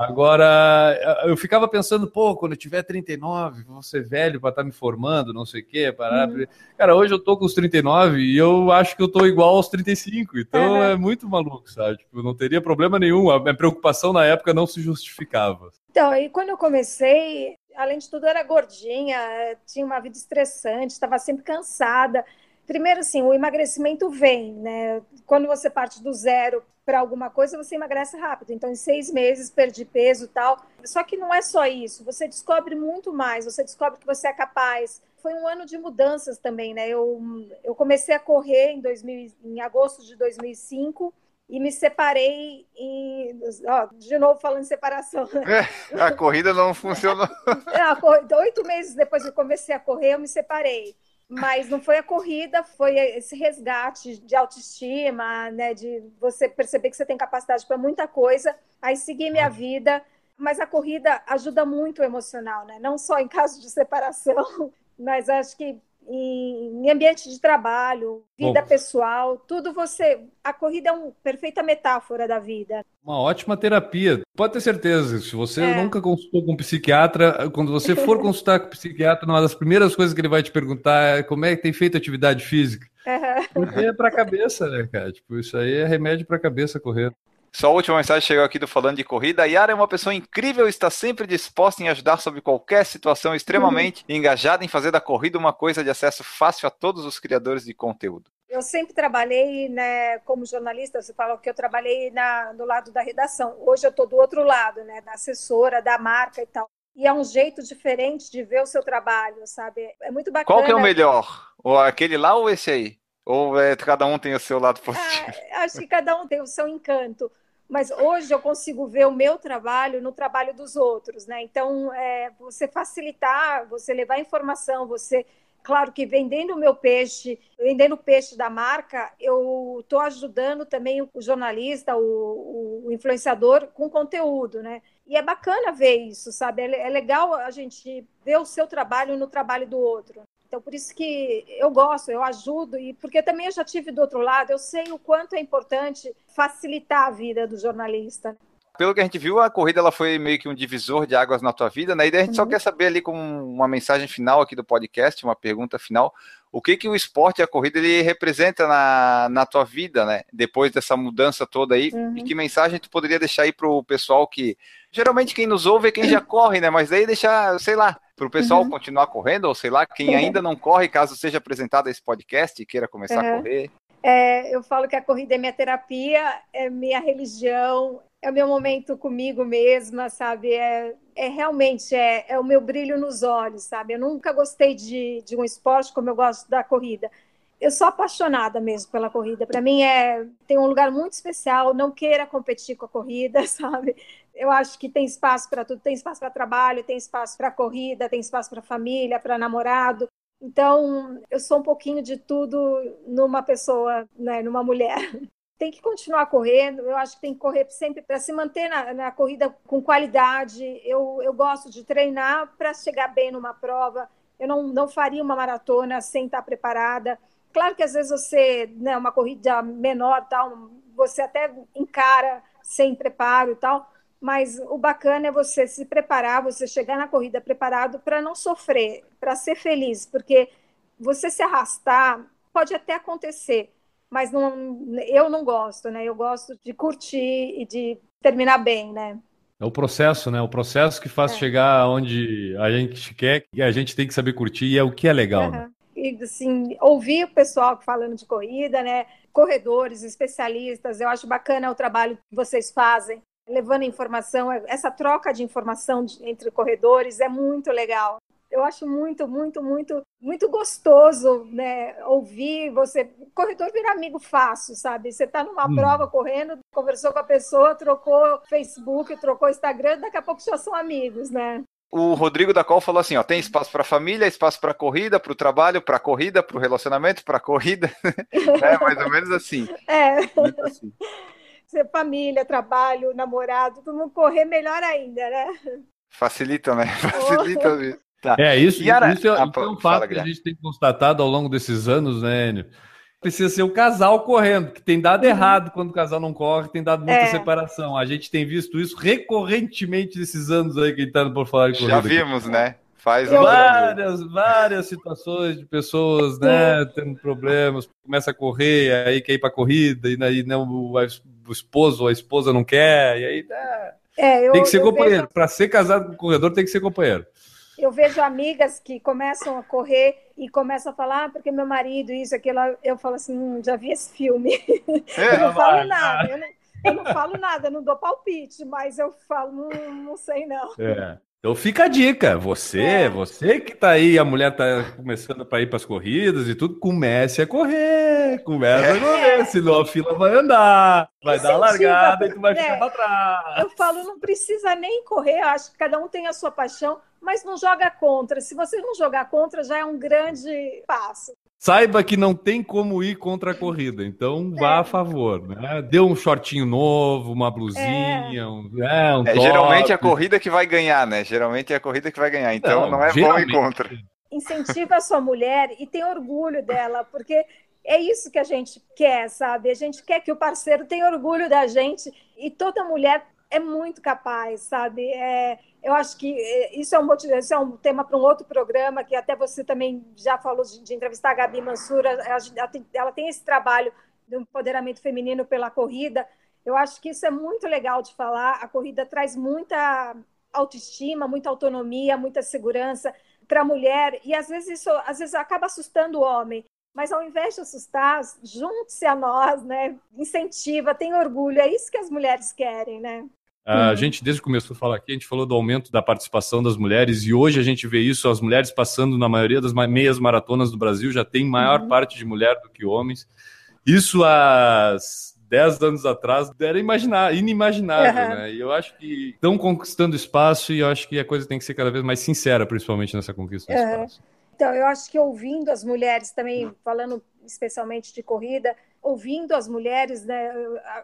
Agora, eu ficava pensando, pô, quando eu tiver 39, vou ser velho para estar tá me formando, não sei o quê. Parar. Uhum. Cara, hoje eu tô com os 39 e eu acho que eu tô igual aos 35. Então uhum. é muito maluco, sabe? Tipo, não teria problema nenhum. A minha preocupação na época não se justificava. Então, e quando eu comecei, além de tudo, eu era gordinha, tinha uma vida estressante, estava sempre cansada. Primeiro, assim, o emagrecimento vem, né? Quando você parte do zero para alguma coisa, você emagrece rápido. Então, em seis meses, perdi peso e tal. Só que não é só isso. Você descobre muito mais. Você descobre que você é capaz. Foi um ano de mudanças também, né? Eu, eu comecei a correr em, 2000, em agosto de 2005 e me separei em. Ó, de novo falando em separação. É, a corrida não funcionou. É, oito meses depois que eu comecei a correr, eu me separei mas não foi a corrida, foi esse resgate de autoestima, né, de você perceber que você tem capacidade para muita coisa, aí seguir minha vida. Mas a corrida ajuda muito o emocional, né? Não só em caso de separação, mas acho que em ambiente de trabalho, vida Bom, pessoal, tudo você. A corrida é uma perfeita metáfora da vida. Uma ótima terapia. Pode ter certeza, se você é. nunca consultou com um psiquiatra, quando você for consultar com o psiquiatra, uma das primeiras coisas que ele vai te perguntar é como é que tem feito atividade física. Uhum. Porque é pra cabeça, né, cara? Tipo, isso aí é remédio pra cabeça correr. Só a última mensagem chegou aqui do Falando de Corrida. A Yara é uma pessoa incrível está sempre disposta em ajudar sobre qualquer situação, extremamente uhum. engajada em fazer da corrida uma coisa de acesso fácil a todos os criadores de conteúdo. Eu sempre trabalhei né, como jornalista, você falou que eu trabalhei na, do lado da redação. Hoje eu estou do outro lado, né, da assessora, da marca e tal. E é um jeito diferente de ver o seu trabalho, sabe? É muito bacana. Qual que é o melhor? Ou aquele lá ou esse aí? Ou é, cada um tem o seu lado positivo? Ah, acho que cada um tem o seu encanto mas hoje eu consigo ver o meu trabalho no trabalho dos outros, né? Então, é, você facilitar, você levar informação, você, claro que vendendo o meu peixe, vendendo o peixe da marca, eu estou ajudando também o jornalista, o, o, influenciador com conteúdo, né? E é bacana ver isso, sabe? É, é legal a gente ver o seu trabalho no trabalho do outro. Então, por isso que eu gosto, eu ajudo, e porque também eu já tive do outro lado, eu sei o quanto é importante facilitar a vida do jornalista. Pelo que a gente viu, a corrida ela foi meio que um divisor de águas na tua vida, né? E daí a gente uhum. só quer saber ali com uma mensagem final aqui do podcast, uma pergunta final, o que que o esporte e a corrida ele representa na, na tua vida, né? Depois dessa mudança toda aí, uhum. e que mensagem tu poderia deixar aí pro pessoal que geralmente quem nos ouve é quem já corre, né? Mas daí deixar, sei lá, para o pessoal uhum. continuar correndo, ou sei lá, quem ainda não corre, caso seja apresentado esse podcast e queira começar uhum. a correr. É, eu falo que a corrida é minha terapia, é minha religião, é o meu momento comigo mesma, sabe? É, é realmente é, é o meu brilho nos olhos, sabe? Eu nunca gostei de, de um esporte como eu gosto da corrida. Eu sou apaixonada mesmo pela corrida. Para mim é tem um lugar muito especial. Não queira competir com a corrida, sabe? Eu acho que tem espaço para tudo. Tem espaço para trabalho, tem espaço para corrida, tem espaço para família, para namorado. Então, eu sou um pouquinho de tudo numa pessoa, né, numa mulher. Tem que continuar correndo, eu acho que tem que correr sempre para se manter na, na, corrida com qualidade. Eu, eu gosto de treinar para chegar bem numa prova. Eu não, não faria uma maratona sem estar preparada. Claro que às vezes você, né, uma corrida menor, tal, você até encara sem preparo e tal, mas o bacana é você se preparar, você chegar na corrida preparado para não sofrer, para ser feliz, porque você se arrastar pode até acontecer, mas não, eu não gosto, né? Eu gosto de curtir e de terminar bem, né? É o processo, né? O processo que faz é. chegar onde a gente quer e a gente tem que saber curtir e é o que é legal. Uhum. Né? E assim, ouvir o pessoal falando de corrida, né? Corredores, especialistas, eu acho bacana o trabalho que vocês fazem levando informação, essa troca de informação entre corredores é muito legal. Eu acho muito, muito, muito, muito gostoso, né? Ouvir você. O corredor vira amigo fácil, sabe? Você está numa hum. prova correndo, conversou com a pessoa, trocou Facebook, trocou Instagram, daqui a pouco já são amigos, né? O Rodrigo da Col falou assim: ó, tem espaço para família, espaço para corrida, para o trabalho, para corrida, para o relacionamento, para corrida. é mais ou menos assim. É. Muito assim ser família, trabalho, namorado, todo mundo correr melhor ainda, né? Facilita, né? Facilita mesmo. Tá. É, isso, Yara... isso, é, ah, isso é um fato que a gente tem constatado ao longo desses anos, né, Enio? precisa ser o casal correndo, que tem dado uhum. errado quando o casal não corre, tem dado muita é. separação. A gente tem visto isso recorrentemente nesses anos aí que a gente tá por falar de corrida. Já vimos, aqui. né? Faz várias, várias situações de pessoas, né, tendo problemas, começa a correr, aí quer ir para corrida, e aí não, o, esposo ou a esposa não quer, e aí né, é, eu, tem que ser companheiro. Vejo... Para ser casado com o corredor, tem que ser companheiro. Eu vejo amigas que começam a correr e começam a falar, ah, porque meu marido, isso, aquilo. Eu falo assim, hum, já vi esse filme. É, eu não falo nada. Eu não, eu não falo nada, não dou palpite, mas eu falo, hum, não sei não. É. Então fica a dica, você, é. você que tá aí, a mulher tá começando para ir para as corridas e tudo, comece a correr, comece é. a correr, senão a fila vai andar, vai Incentiva, dar largada e tu vai é. ficar para trás. Eu falo, não precisa nem correr, acho que cada um tem a sua paixão, mas não joga contra. Se você não jogar contra, já é um grande passo. Saiba que não tem como ir contra a corrida, então vá a favor, né? Dê um shortinho novo, uma blusinha, é. um, é, um é, Geralmente é a corrida que vai ganhar, né? Geralmente é a corrida que vai ganhar, então não, não é bom ir contra. Incentiva a sua mulher e tem orgulho dela, porque é isso que a gente quer, sabe? A gente quer que o parceiro tenha orgulho da gente e toda mulher é muito capaz, sabe? É, eu acho que é, isso é um, isso é um tema para um outro programa, que até você também já falou de, de entrevistar a Gabi Mansura. Ela tem, ela tem esse trabalho do empoderamento feminino pela corrida. Eu acho que isso é muito legal de falar. A corrida traz muita autoestima, muita autonomia, muita segurança para a mulher. E às vezes isso às vezes acaba assustando o homem. Mas ao invés de assustar, junte-se a nós, né? Incentiva, tem orgulho. É isso que as mulheres querem, né? A uhum. gente, desde que começou a falar aqui, a gente falou do aumento da participação das mulheres e hoje a gente vê isso, as mulheres passando na maioria das meias maratonas do Brasil, já tem maior uhum. parte de mulher do que homens. Isso há 10 anos atrás era imaginar, inimaginável, uhum. né? E eu acho que estão conquistando espaço e eu acho que a coisa tem que ser cada vez mais sincera, principalmente nessa conquista do espaço. Então, eu acho que ouvindo as mulheres também, falando especialmente de corrida, ouvindo as mulheres, né,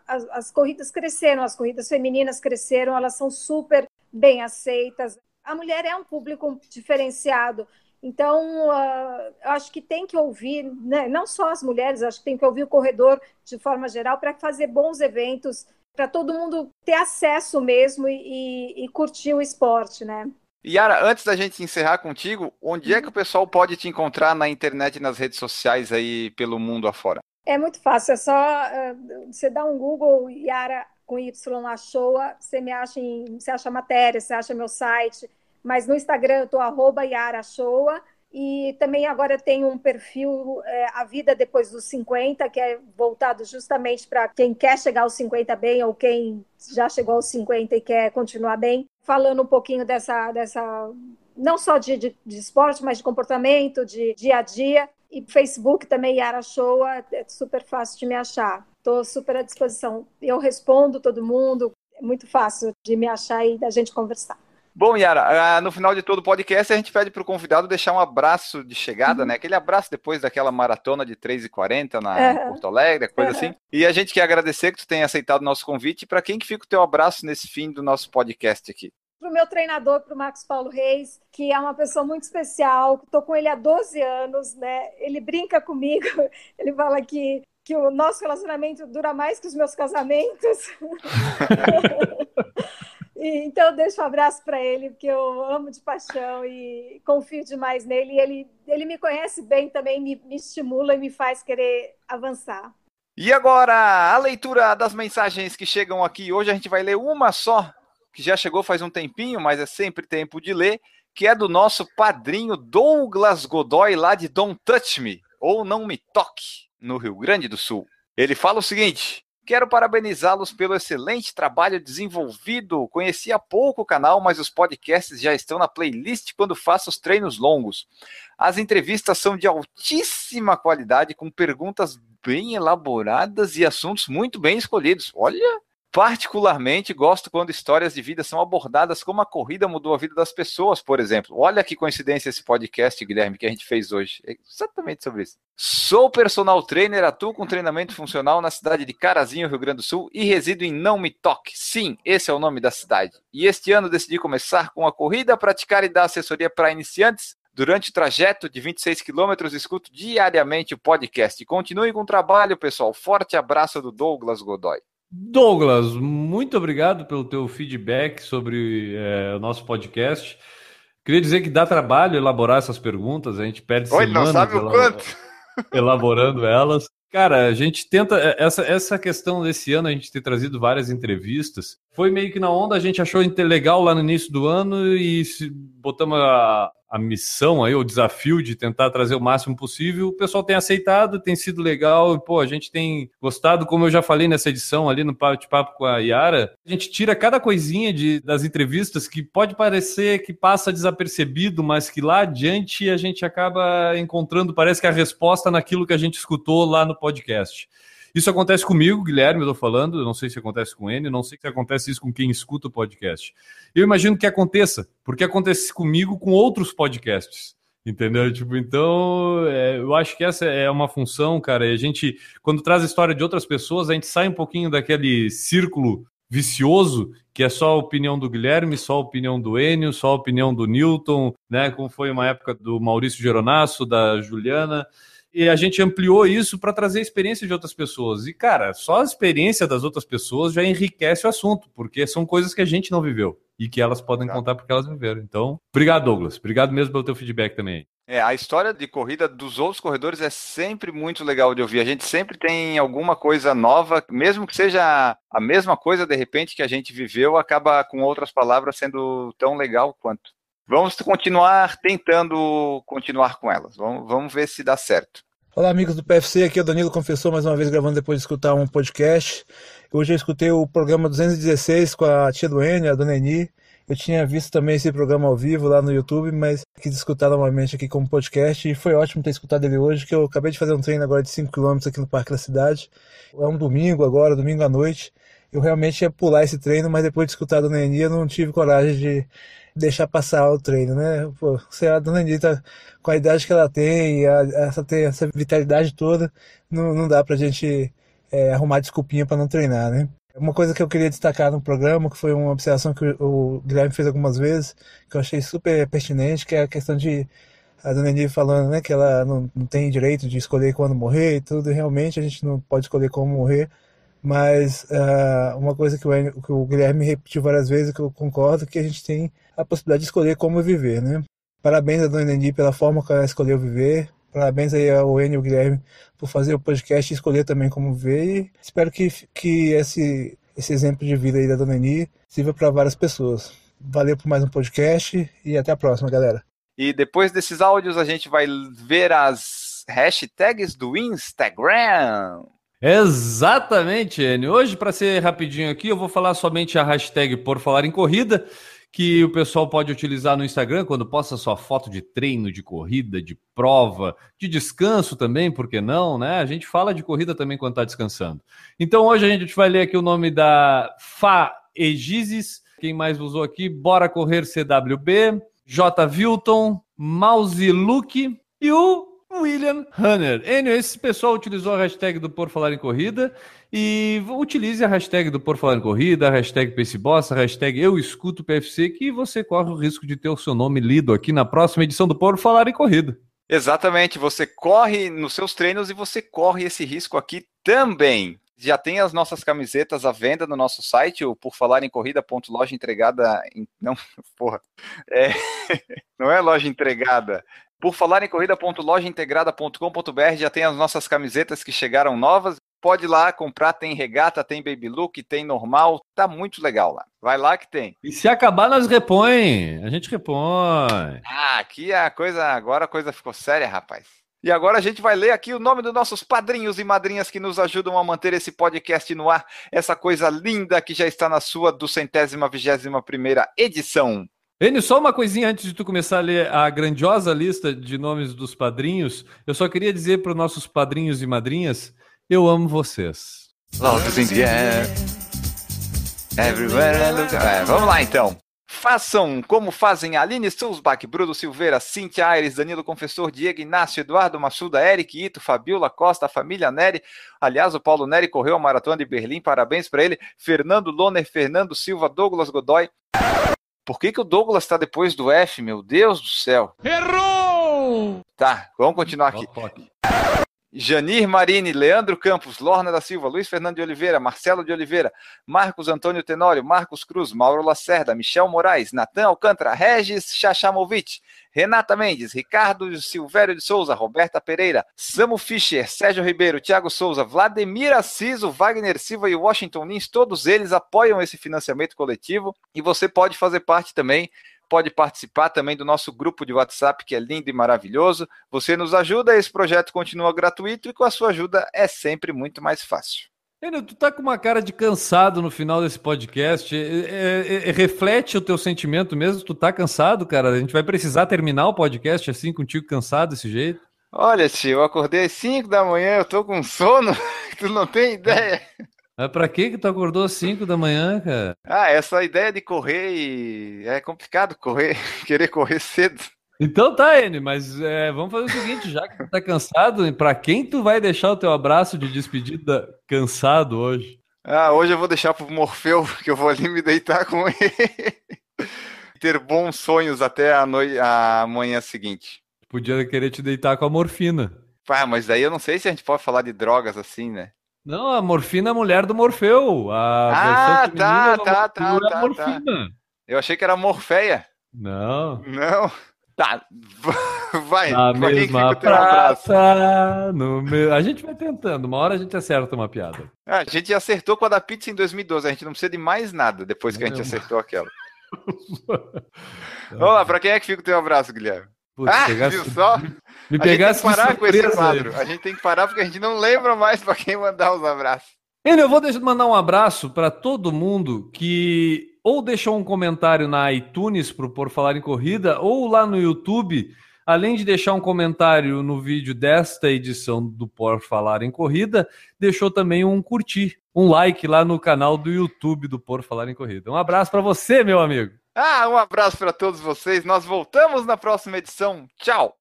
as, as, corridas cresceram, as corridas femininas cresceram, elas são super bem aceitas. A mulher é um público diferenciado. Então, uh, eu acho que tem que ouvir, né, não só as mulheres, acho que tem que ouvir o corredor de forma geral para fazer bons eventos, para todo mundo ter acesso mesmo e, e, e curtir o esporte, né? Yara, antes da gente encerrar contigo, onde é que o pessoal pode te encontrar na internet e nas redes sociais aí pelo mundo afora? É muito fácil, é só uh, você dá um Google Yara com Y Achoa, você me acha em, você acha matéria, você acha meu site, mas no Instagram eu tô arroba Yara e também agora tenho um perfil é, A Vida Depois dos 50, que é voltado justamente para quem quer chegar aos 50 bem ou quem já chegou aos 50 e quer continuar bem, falando um pouquinho dessa, dessa não só de, de, de esporte, mas de comportamento, de dia a dia. E Facebook também, Yara Showa, é super fácil de me achar. Estou super à disposição. Eu respondo todo mundo, é muito fácil de me achar e da gente conversar. Bom, Yara, ah, no final de todo o podcast, a gente pede para o convidado deixar um abraço de chegada, uhum. né? Aquele abraço depois daquela maratona de 3h40 na uhum. Porto Alegre, coisa uhum. assim. E a gente quer agradecer que tu tenha aceitado o nosso convite. Para quem que fica o teu abraço nesse fim do nosso podcast aqui? Para o meu treinador, para o Marcos Paulo Reis, que é uma pessoa muito especial, estou com ele há 12 anos, né? Ele brinca comigo, ele fala que, que o nosso relacionamento dura mais que os meus casamentos. então, eu deixo um abraço para ele, porque eu amo de paixão e confio demais nele. E ele, ele me conhece bem também, me, me estimula e me faz querer avançar. E agora, a leitura das mensagens que chegam aqui. Hoje a gente vai ler uma só que já chegou faz um tempinho, mas é sempre tempo de ler, que é do nosso padrinho Douglas Godoy, lá de Don't Touch Me, ou Não Me Toque, no Rio Grande do Sul. Ele fala o seguinte: Quero parabenizá-los pelo excelente trabalho desenvolvido. Conheci há pouco o canal, mas os podcasts já estão na playlist quando faço os treinos longos. As entrevistas são de altíssima qualidade, com perguntas bem elaboradas e assuntos muito bem escolhidos. Olha, Particularmente gosto quando histórias de vida são abordadas como a corrida mudou a vida das pessoas, por exemplo. Olha que coincidência esse podcast, Guilherme, que a gente fez hoje. É exatamente sobre isso. Sou personal trainer, atuo com treinamento funcional na cidade de Carazinho, Rio Grande do Sul, e resido em Não Me Toque. Sim, esse é o nome da cidade. E este ano decidi começar com a corrida, praticar e dar assessoria para iniciantes Durante o trajeto de 26 quilômetros, escuto diariamente o podcast. Continue com o trabalho, pessoal. Forte abraço do Douglas Godoy. Douglas, muito obrigado pelo teu feedback sobre é, o nosso podcast. Queria dizer que dá trabalho elaborar essas perguntas, a gente perde Oi, não sabe o quanto. elaborando elas. Cara, a gente tenta. É, essa, essa questão desse ano, a gente ter trazido várias entrevistas. Foi meio que na onda, a gente achou legal lá no início do ano e botamos a, a missão aí, o desafio de tentar trazer o máximo possível. O pessoal tem aceitado, tem sido legal. E, pô, a gente tem gostado, como eu já falei nessa edição ali no Papo com a Yara. A gente tira cada coisinha de, das entrevistas que pode parecer que passa desapercebido, mas que lá adiante a gente acaba encontrando, parece que a resposta naquilo que a gente escutou lá no podcast. Isso acontece comigo, Guilherme, eu tô falando, eu não sei se acontece com ele, não sei se acontece isso com quem escuta o podcast. Eu imagino que aconteça, porque acontece comigo com outros podcasts. Entendeu? Tipo, então, é, eu acho que essa é uma função, cara. E a gente, quando traz a história de outras pessoas, a gente sai um pouquinho daquele círculo vicioso que é só a opinião do Guilherme, só a opinião do Enio, só a opinião do Newton, né? Como foi uma época do Maurício Geronasso, da Juliana e a gente ampliou isso para trazer a experiência de outras pessoas. E, cara, só a experiência das outras pessoas já enriquece o assunto, porque são coisas que a gente não viveu e que elas podem contar porque elas viveram. Então, obrigado, Douglas. Obrigado mesmo pelo teu feedback também. É, a história de corrida dos outros corredores é sempre muito legal de ouvir. A gente sempre tem alguma coisa nova, mesmo que seja a mesma coisa, de repente, que a gente viveu, acaba com outras palavras sendo tão legal quanto. Vamos continuar tentando continuar com elas. Vamos, vamos ver se dá certo. Olá, amigos do PFC. Aqui é o Danilo Confessor, mais uma vez gravando depois de escutar um podcast. Hoje eu escutei o programa 216 com a tia do Enio, a dona Eni. Eu tinha visto também esse programa ao vivo lá no YouTube, mas quis escutar novamente aqui como podcast e foi ótimo ter escutado ele hoje, que eu acabei de fazer um treino agora de 5 km aqui no Parque da Cidade. É um domingo agora, domingo à noite. Eu realmente ia pular esse treino, mas depois de escutar a dona Eni eu não tive coragem de deixar passar o treino, né? Pô, se a dona Anitta, com a idade que ela tem, a, essa, tem essa vitalidade toda, não, não dá pra gente é, arrumar desculpinha para não treinar, né? Uma coisa que eu queria destacar no programa, que foi uma observação que o Guilherme fez algumas vezes, que eu achei super pertinente, que é a questão de a dona Anitta falando, né, que ela não, não tem direito de escolher quando morrer e tudo, e realmente a gente não pode escolher como morrer, mas uh, uma coisa que o, que o Guilherme repetiu várias vezes, que eu concordo, que a gente tem a possibilidade de escolher como viver, né? Parabéns a Dona Nendi pela forma que ela escolheu viver. Parabéns aí ao Enio e ao Guilherme por fazer o podcast e escolher também como viver. E espero que, que esse, esse exemplo de vida aí da Dona Nendi sirva para várias pessoas. Valeu por mais um podcast e até a próxima, galera. E depois desses áudios a gente vai ver as hashtags do Instagram. Exatamente, Enio. Hoje, para ser rapidinho aqui, eu vou falar somente a hashtag por falar em corrida que o pessoal pode utilizar no Instagram quando posta sua foto de treino, de corrida, de prova, de descanso também, por que não, né? A gente fala de corrida também quando está descansando. Então hoje a gente vai ler aqui o nome da Fa Egizes, quem mais usou aqui? Bora Correr CWB, J. Vilton, Mouse Luke e o William Hunter. Enio, esse pessoal utilizou a hashtag do Por Falar em Corrida e utilize a hashtag do Por Falar em Corrida, a hashtag PaceBoss, a hashtag Eu Escuto PFC, que você corre o risco de ter o seu nome lido aqui na próxima edição do Por Falar em Corrida. Exatamente, você corre nos seus treinos e você corre esse risco aqui também. Já tem as nossas camisetas à venda no nosso site, o por falar em corrida.loja entregada. Em... Não, porra. É... Não é loja entregada, por falar em corrida.lojaintegrada.com.br, já tem as nossas camisetas que chegaram novas. Pode ir lá comprar, tem regata, tem baby look, tem normal, tá muito legal lá. Vai lá que tem. E se acabar, nós repõe. A gente repõe. Ah, aqui a coisa, agora a coisa ficou séria, rapaz. E agora a gente vai ler aqui o nome dos nossos padrinhos e madrinhas que nos ajudam a manter esse podcast no ar, essa coisa linda que já está na sua duzentésima vigésima primeira edição. Enio, só uma coisinha antes de tu começar a ler a grandiosa lista de nomes dos padrinhos. Eu só queria dizer para os nossos padrinhos e madrinhas: eu amo vocês. Love in the air. Everywhere I look. É, vamos lá então. Façam como fazem Aline Sulzbach, Bruno Silveira, Cintia Aires, Danilo Confessor, Diego Inácio, Eduardo Massuda, Eric Ito, Fabiola Costa, a família Neri. Aliás, o Paulo Neri correu a maratona de Berlim, parabéns para ele. Fernando Loner, Fernando Silva, Douglas Godoy. Por que, que o Douglas está depois do F, meu Deus do céu? Errou! Tá, vamos continuar aqui. Janir Marini, Leandro Campos, Lorna da Silva, Luiz Fernando de Oliveira, Marcelo de Oliveira, Marcos Antônio Tenório, Marcos Cruz, Mauro Lacerda, Michel Moraes, Natan Alcântara, Regis Chachamovic, Renata Mendes, Ricardo Silvério de Souza, Roberta Pereira, Samu Fischer, Sérgio Ribeiro, Thiago Souza, Vladimir Assiso, Wagner Silva e Washington Lins, todos eles apoiam esse financiamento coletivo e você pode fazer parte também pode participar também do nosso grupo de WhatsApp, que é lindo e maravilhoso. Você nos ajuda, esse projeto continua gratuito e com a sua ajuda é sempre muito mais fácil. Enio, tu tá com uma cara de cansado no final desse podcast. É, é, é, reflete o teu sentimento mesmo? Tu tá cansado, cara? A gente vai precisar terminar o podcast assim, contigo cansado desse jeito? Olha, tio, eu acordei às 5 da manhã, eu tô com sono, tu não tem ideia. Mas pra que que tu acordou às 5 da manhã, cara? Ah, essa ideia de correr e... é complicado correr, querer correr cedo. Então tá, N, mas é, vamos fazer o seguinte, já que tu tá cansado, pra quem tu vai deixar o teu abraço de despedida cansado hoje? Ah, hoje eu vou deixar pro Morfeu, que eu vou ali me deitar com ele. Ter bons sonhos até a, noite, a manhã seguinte. Podia querer te deitar com a morfina. Ah, mas daí eu não sei se a gente pode falar de drogas assim, né? Não, a morfina é a mulher do Morfeu. A Ah, tá, do tá, tá, Morfeu é tá, morfina. Eu achei que era Morfeia. Não. Não. Tá, vai. Na mesma abraço? praça. No me... A gente vai tentando. Uma hora a gente acerta uma piada. Ah, a gente acertou com a da pizza em 2012. A gente não precisa de mais nada depois que a gente acertou aquela. Vamos lá, pra quem é que fica o teu abraço, Guilherme? Putz, ah, pegasse- viu só? Me a gente tem que parar com esse aí. quadro. A gente tem que parar porque a gente não lembra mais pra quem mandar os abraços. Enio, eu vou deixar, mandar um abraço para todo mundo que ou deixou um comentário na iTunes pro Por Falar em Corrida ou lá no YouTube, além de deixar um comentário no vídeo desta edição do Por Falar em Corrida, deixou também um curtir, um like lá no canal do YouTube do Por Falar em Corrida. Um abraço para você, meu amigo. Ah, um abraço pra todos vocês. Nós voltamos na próxima edição. Tchau.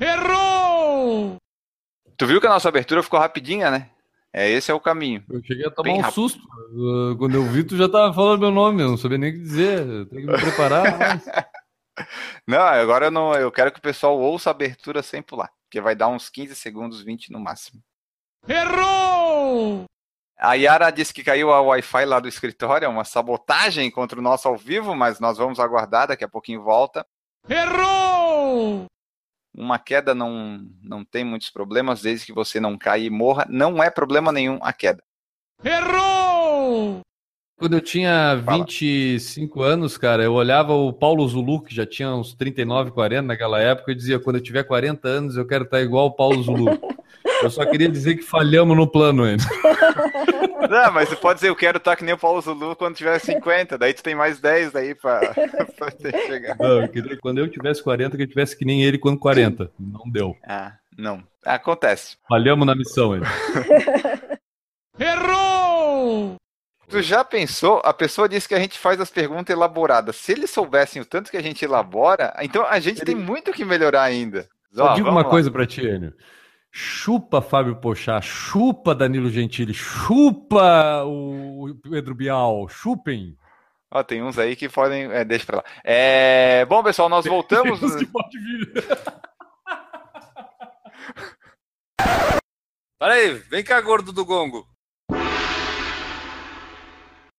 Errou! Tu viu que a nossa abertura ficou rapidinha, né? É, esse é o caminho. Eu cheguei a tomar Bem um rápido. susto. Uh, Quando eu vi, tu já tava falando meu nome, eu não sabia nem o que dizer. Eu tenho que me preparar. mas- Não, agora eu não, eu quero que o pessoal ouça a abertura sem pular, porque vai dar uns 15 segundos, 20 no máximo. Errou! A Yara disse que caiu a Wi-Fi lá do escritório, é uma sabotagem contra o nosso ao vivo, mas nós vamos aguardar, daqui a pouquinho volta. Errou! Uma queda não, não tem muitos problemas, desde que você não caia e morra. Não é problema nenhum a queda. Errou! Quando eu tinha Fala. 25 anos, cara, eu olhava o Paulo Zulu, que já tinha uns 39, 40 naquela época, e dizia: quando eu tiver 40 anos, eu quero estar igual o Paulo Zulu. Eu só queria dizer que falhamos no plano ainda. Não, mas você pode dizer, eu quero estar que nem o Paulo Zulu quando tiver 50, daí tu tem mais 10 aí pra, pra chegar. Não, eu queria que quando eu tivesse 40, que eu tivesse que nem ele quando 40. Não deu. Ah, não. Acontece. Falhamos na missão ainda. Errou! Tu já pensou? A pessoa disse que a gente faz as perguntas elaboradas. Se eles soubessem o tanto que a gente elabora, então a gente tem muito que melhorar ainda. Só Ó, digo uma lá. coisa pra ti, Enio. Chupa Fábio Pochá, chupa Danilo Gentili, chupa o Pedro Bial, chupem. Ó, tem uns aí que podem. É, deixa pra lá. É, Bom, pessoal, nós voltamos. Deus que pode vir. Peraí, vem cá, gordo do gongo.